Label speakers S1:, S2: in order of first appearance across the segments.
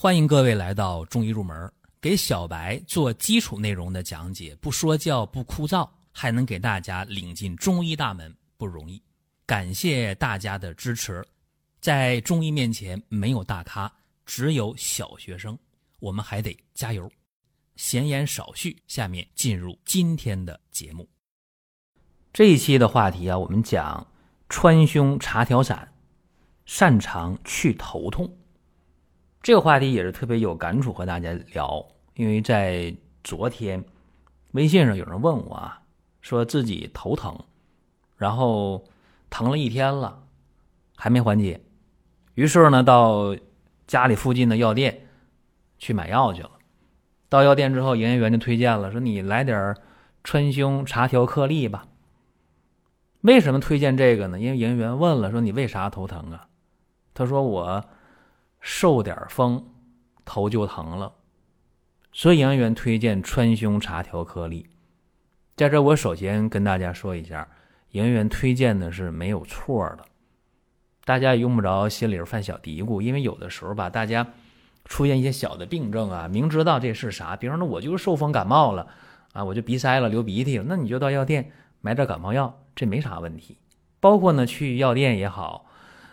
S1: 欢迎各位来到中医入门，给小白做基础内容的讲解，不说教不枯燥，还能给大家领进中医大门，不容易。感谢大家的支持。在中医面前，没有大咖，只有小学生，我们还得加油。闲言少叙，下面进入今天的节目。这一期的话题啊，我们讲川芎茶调散，擅长去头痛。这个话题也是特别有感触，和大家聊。因为在昨天，微信上有人问我啊，说自己头疼，然后疼了一天了，还没缓解。于是呢，到家里附近的药店去买药去了。到药店之后，营业员就推荐了，说你来点川芎茶调颗粒吧。为什么推荐这个呢？因为营业员问了，说你为啥头疼啊？他说我。受点风，头就疼了，所以营业员推荐川芎茶调颗粒。在这，我首先跟大家说一下，营业员推荐的是没有错的，大家也用不着心里犯小嘀咕，因为有的时候吧，大家出现一些小的病症啊，明知道这是啥，比方说我就是受风感冒了啊，我就鼻塞了、流鼻涕了，那你就到药店买点感冒药，这没啥问题。包括呢，去药店也好，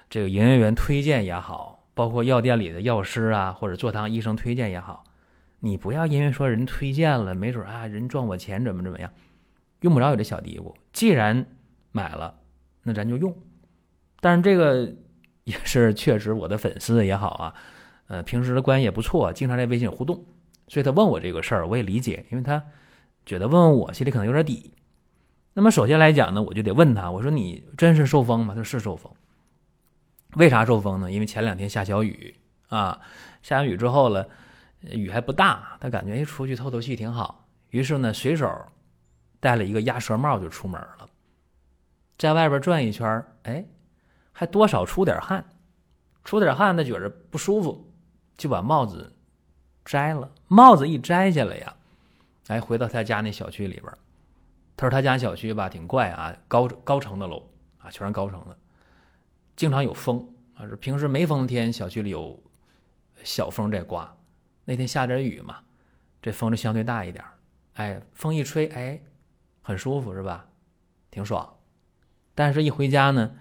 S1: 这个营业员推荐也好。包括药店里的药师啊，或者坐堂医生推荐也好，你不要因为说人推荐了，没准啊人赚我钱怎么怎么样，用不着有这小嘀咕。既然买了，那咱就用。但是这个也是确实我的粉丝也好啊，呃，平时的关系也不错，经常在微信互动，所以他问我这个事儿，我也理解，因为他觉得问问我心里可能有点底。那么首先来讲呢，我就得问他，我说你真是受风吗？他说是受风。为啥受风呢？因为前两天下小雨啊，下完雨之后了，雨还不大，他感觉哎出去透透气挺好，于是呢随手戴了一个鸭舌帽就出门了，在外边转一圈，哎，还多少出点汗，出点汗他觉着不舒服，就把帽子摘了。帽子一摘下来呀，哎，回到他家那小区里边，他说他家小区吧挺怪啊，高高层的楼啊，全是高层的。经常有风啊，是平时没风天，小区里有小风在刮。那天下点雨嘛，这风就相对大一点哎，风一吹，哎，很舒服是吧？挺爽。但是，一回家呢，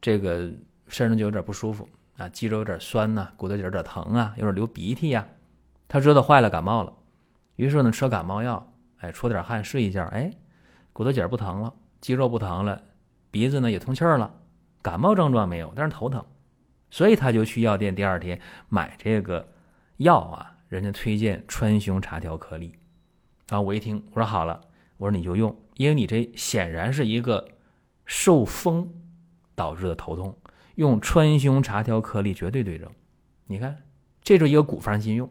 S1: 这个身上就有点不舒服啊，肌肉有点酸呐，骨头节有点疼啊，有点流鼻涕呀。他知道坏了，感冒了，于是呢，吃感冒药，哎，出点汗，睡一觉，哎，骨头节不疼了，肌肉不疼了，鼻子呢也通气儿了。感冒症状没有，但是头疼，所以他就去药店第二天买这个药啊，人家推荐川芎茶调颗粒，啊，我一听我说好了，我说你就用，因为你这显然是一个受风导致的头痛，用川芎茶调颗粒绝对对症。你看，这是一个古方新用，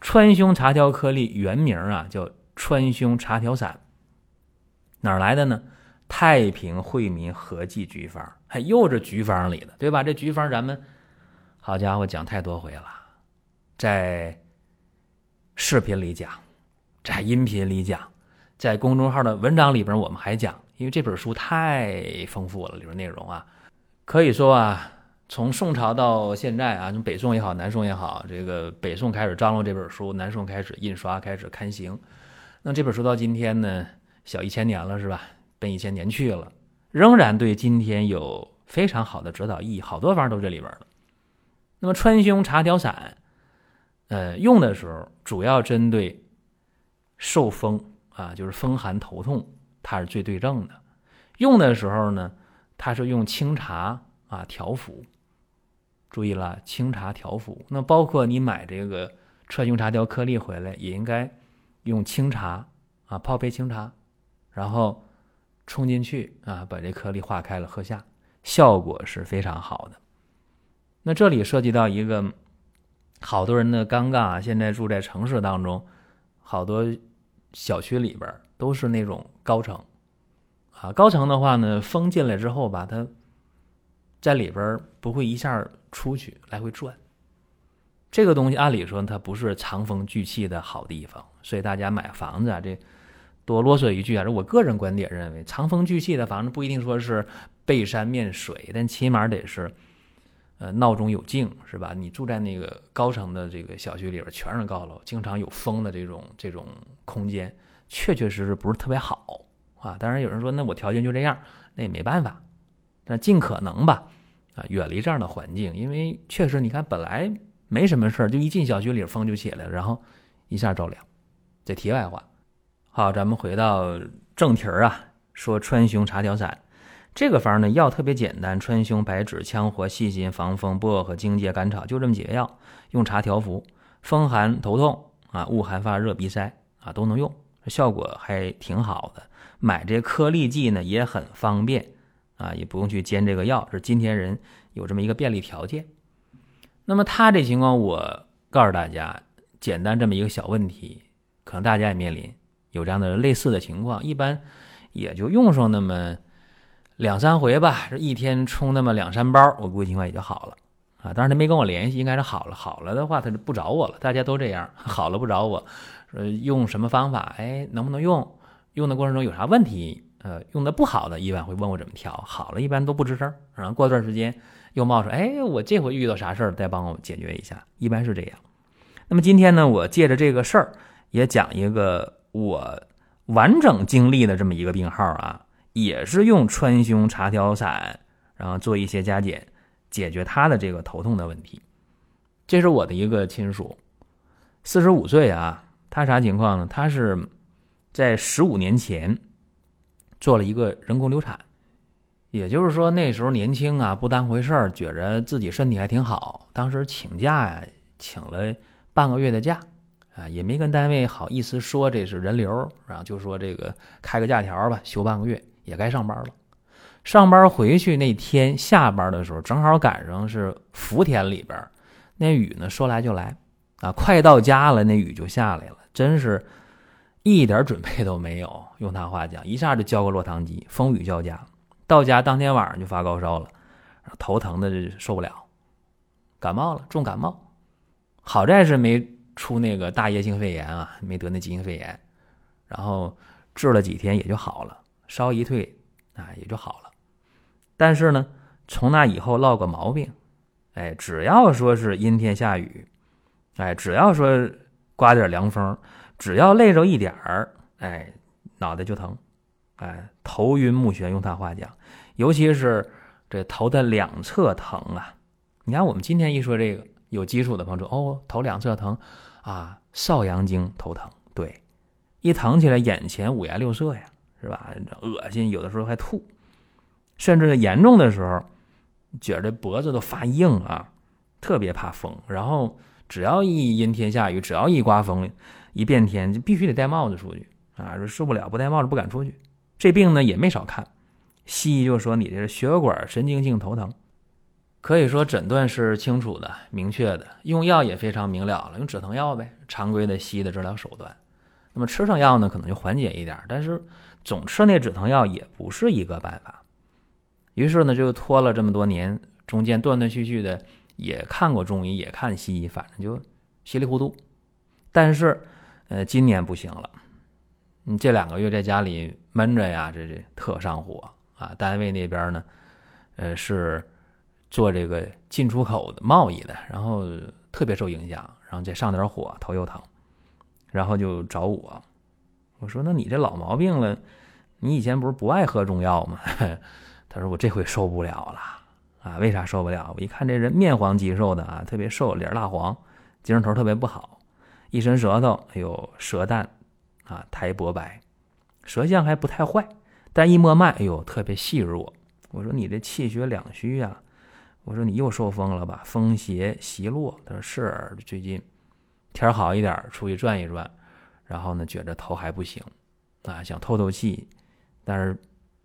S1: 川芎茶调颗粒原名啊叫川芎茶调散，哪来的呢？太平惠民合剂局方，还又是局方里的，对吧？这局方咱们好家伙讲太多回了，在视频里讲，在音频里讲，在公众号的文章里边我们还讲，因为这本书太丰富了，里边内容啊，可以说啊，从宋朝到现在啊，从北宋也好，南宋也好，这个北宋开始张罗这本书，南宋开始印刷，开始刊行，那这本书到今天呢，小一千年了，是吧？奔一千年去了，仍然对今天有非常好的指导意义，好多方都这里边了。那么川芎茶调散，呃，用的时候主要针对受风啊，就是风寒头痛，它是最对症的。用的时候呢，它是用清茶啊调服。注意了，清茶调服。那包括你买这个川芎茶调颗粒回来，也应该用清茶啊泡杯清茶，然后。冲进去啊，把这颗粒化开了喝下，效果是非常好的。那这里涉及到一个好多人的尴尬啊，现在住在城市当中，好多小区里边都是那种高层啊，高层的话呢，风进来之后吧，它在里边不会一下出去，来回转。这个东西按理说它不是藏风聚气的好地方，所以大家买房子啊，这。多啰嗦一句啊！我个人观点认为，长风聚气的房子不一定说是背山面水，但起码得是呃，闹中有静，是吧？你住在那个高层的这个小区里边，全是高楼，经常有风的这种这种空间，确确实实不是特别好啊。当然有人说，那我条件就这样，那也没办法，但尽可能吧，啊，远离这样的环境，因为确实你看本来没什么事，就一进小区里风就起来了，然后一下着凉。这题外话，好，咱们回到正题儿啊，说川芎茶调散。这个方呢，药特别简单，川芎、白芷、羌活、细辛、防风、薄荷、荆芥、甘草，就这么几个药，用茶调服，风寒头痛啊，恶寒发热、鼻塞啊，都能用，效果还挺好的。买这颗粒剂呢也很方便啊，也不用去煎这个药，是今天人有这么一个便利条件。那么他这情况，我告诉大家，简单这么一个小问题，可能大家也面临有这样的类似的情况，一般也就用上那么。两三回吧，一天冲那么两三包，我估计情况也就好了啊。当然他没跟我联系，应该是好了。好了的话，他就不找我了。大家都这样，好了不找我，说用什么方法？哎，能不能用？用的过程中有啥问题？呃，用的不好的，一般会问我怎么调。好了，一般都不吱声。然后过段时间又冒出，哎，我这回遇到啥事儿，再帮我解决一下。一般是这样。那么今天呢，我借着这个事儿，也讲一个我完整经历的这么一个病号啊。也是用川芎茶调散，然后做一些加减，解决他的这个头痛的问题。这是我的一个亲属，四十五岁啊，他啥情况呢？他是在十五年前做了一个人工流产，也就是说那时候年轻啊，不当回事儿，觉着自己身体还挺好，当时请假呀，请了半个月的假啊，也没跟单位好意思说这是人流，然后就说这个开个假条吧，休半个月。也该上班了，上班回去那天下班的时候，正好赶上是福田里边那雨呢，说来就来啊，快到家了，那雨就下来了，真是一点准备都没有。用他话讲，一下就浇个落汤鸡，风雨交加。到家当天晚上就发高烧了，头疼的受不了，感冒了，重感冒。好在是没出那个大叶性肺炎啊，没得那急性肺炎，然后治了几天也就好了。烧一退，啊，也就好了。但是呢，从那以后落个毛病，哎，只要说是阴天下雨，哎，只要说刮点凉风，只要累着一点儿，哎，脑袋就疼，哎，头晕目眩。用他话讲，尤其是这头的两侧疼啊。你看我们今天一说这个，有基础的朋友说，哦，头两侧疼啊，少阳经头疼，对，一疼起来眼前五颜六色呀。是吧？恶心，有的时候还吐，甚至严重的时候，觉着脖子都发硬啊，特别怕风。然后只要一阴天下雨，只要一刮风，一变天，就必须得戴帽子出去啊！说受不了，不戴帽子不敢出去。这病呢也没少看，西医就说你这是血管神经性头疼，可以说诊断是清楚的、明确的，用药也非常明了了，用止疼药呗，常规的西医的治疗手段。那么吃上药呢，可能就缓解一点，但是。总吃那止疼药也不是一个办法，于是呢就拖了这么多年，中间断断续续的也看过中医，也看西医，反正就稀里糊涂。但是，呃，今年不行了，你这两个月在家里闷着呀，这这特上火啊！单位那边呢，呃，是做这个进出口的贸易的，然后特别受影响，然后再上点火，头又疼，然后就找我。我说：“那你这老毛病了，你以前不是不爱喝中药吗？” 他说：“我这回受不了了啊！为啥受不了？我一看这人面黄肌瘦的啊，特别瘦，脸蜡黄，精神头特别不好，一伸舌头，哎呦，舌淡啊，苔薄白，舌象还不太坏，但一摸脉，哎呦，特别细弱。我说你这气血两虚呀！我说你又受风了吧？风邪袭落。他说是，最近天好一点，出去转一转。”然后呢，觉着头还不行，啊，想透透气，但是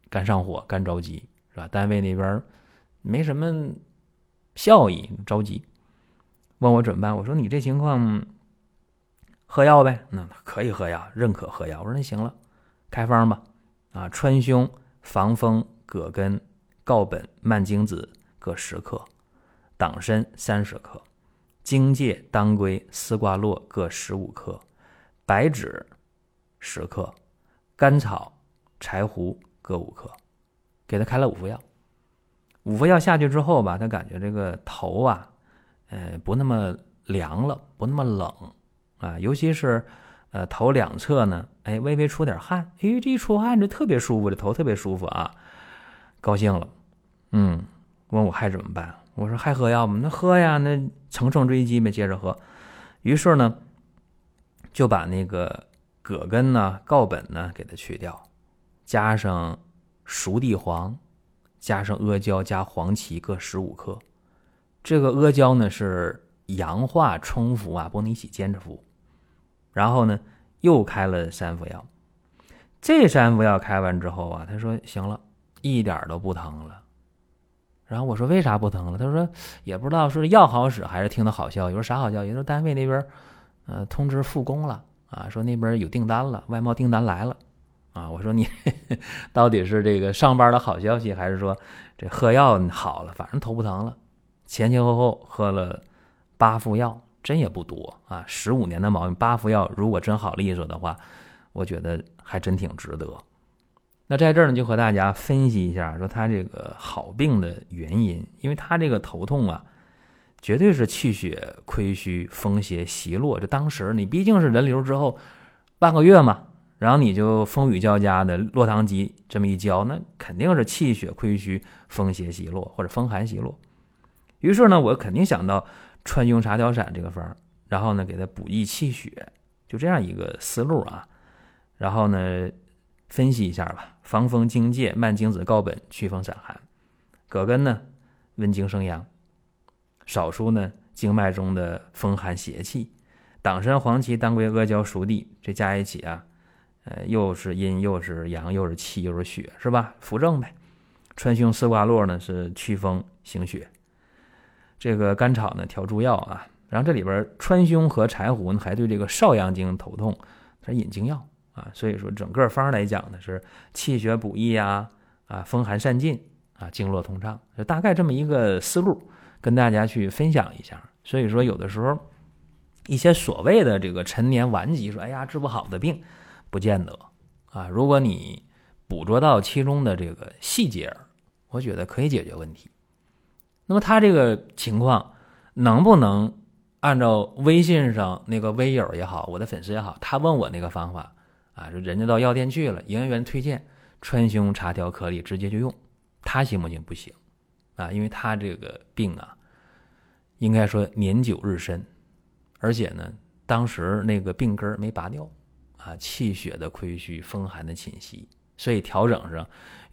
S1: 干上火，干着急，是吧？单位那边没什么效益，着急，问我怎么办？我说你这情况喝药呗，那可以喝药，认可喝药。我说那行了，开方吧，啊，川芎、防风、葛根、告本、蔓荆子各十克，党参三十克，荆芥、当归、丝瓜络各十五克。白芷十克，甘草、柴胡各五克，给他开了五副药。
S2: 五副药下去之后吧，他感觉这个头啊，呃，不那么凉了，不那么冷啊，尤其是呃头两侧呢，哎，微微出点汗，哎，这一出汗就特别舒服，这头特别舒服啊，高兴了，嗯，问我还怎么办？我说还喝药吗？那喝呀，那乘胜追击呗，接着喝。于是呢，就把那个葛根呢、告本呢给它去掉，加上熟地黄。加上阿胶加黄芪各十五克，这个阿胶呢是阳化冲服啊，不能一起煎着服。然后呢，又开了三副药。这三副药开完之后啊，他说行了，一点都不疼了。然后我说为啥不疼了？他说也不知道是药好使还是听的好消息。我说啥好消息？说单位那边呃通知复工了啊，说那边有订单了，外贸订单来了。啊，我说你 到底是这个上班的好消息，还是说这喝药好了？反正头不疼了。前前后后喝了八副药，真也不多啊。十五年的毛病，八副药如果真好利索的话，我觉得还真挺值得。那在这儿呢，就和大家分析一下，说他这个好病的原因，因为他这个头痛啊，绝对是气血亏虚、风邪袭落。这当时你毕竟是人流之后半个月嘛。然后你就风雨交加的落汤鸡这么一浇，那肯定是气血亏虚、风邪袭落或者风寒袭落。于是呢，我肯定想到川芎茶调散这个方，然后呢给他补益气血，就这样一个思路啊。然后呢分析一下吧：防风荆芥、蔓荆子、告本祛风散寒；葛根呢温经生阳；少数呢经脉中的风寒邪气；党参、黄芪、当归、阿胶、熟地，这加一起啊。呃，又是阴又是阳，又是气又是血，是吧？扶正呗。川芎、丝瓜络呢是祛风行血，这个甘草呢调诸药啊。然后这里边川芎和柴胡呢还对这个少阳经头痛它是引经药啊。所以说整个方来讲呢是气血补益啊，啊风寒散尽啊，经络通畅，就大概这么一个思路跟大家去分享一下。所以说有的时候一些所谓的这个陈年顽疾，说哎呀治不好的病。不见得啊！如果你捕捉到其中的这个细节，我觉得可以解决问题。那么他这个情况能不能按照微信上那个微友也好，我的粉丝也好，他问我那个方法啊，就人家到药店去了，营业员推荐川芎茶调颗粒，直接就用，他行不行？不行啊，因为他这个病啊，应该说年久日深，而且呢，当时那个病根没拔掉。啊，气血的亏虚，风寒的侵袭，所以调整上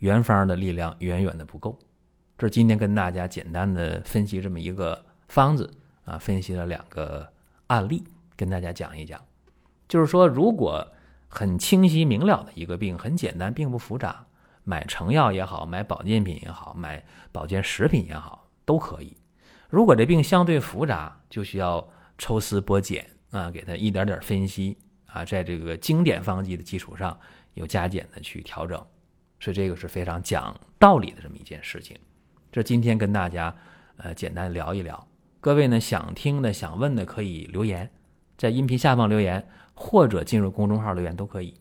S2: 原方的力量远远的不够。这今天跟大家简单的分析这么一个方子啊，分析了两个案例，跟大家讲一讲。就是说，如果很清晰明了的一个病，很简单，并不复杂，买成药也好，买保健品也好，买保健食品也好，都可以。如果这病相对复杂，就需要抽丝剥茧啊，给它一点点分析。啊，在这个经典方剂的基础上，有加减的去调整，所以这个是非常讲道理的这么一件事情。这今天跟大家呃简单聊一聊，各位呢想听的、想问的可以留言，在音频下方留言，或者进入公众号留言都可以。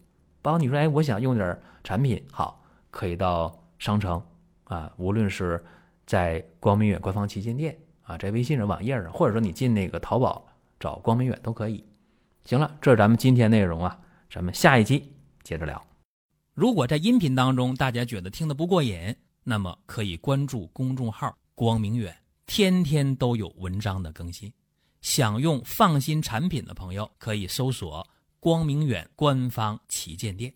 S2: 包括你说哎，我想用点产品，好，可以到商城啊，无论是在光明远官方旗舰店啊，在微信上、网页上，或者说你进那个淘宝找光明远都可以。行了，这是咱们今天内容啊，咱们下一期接着聊。
S1: 如果在音频当中大家觉得听得不过瘾，那么可以关注公众号“光明远”，天天都有文章的更新。想用放心产品的朋友，可以搜索“光明远”官方旗舰店。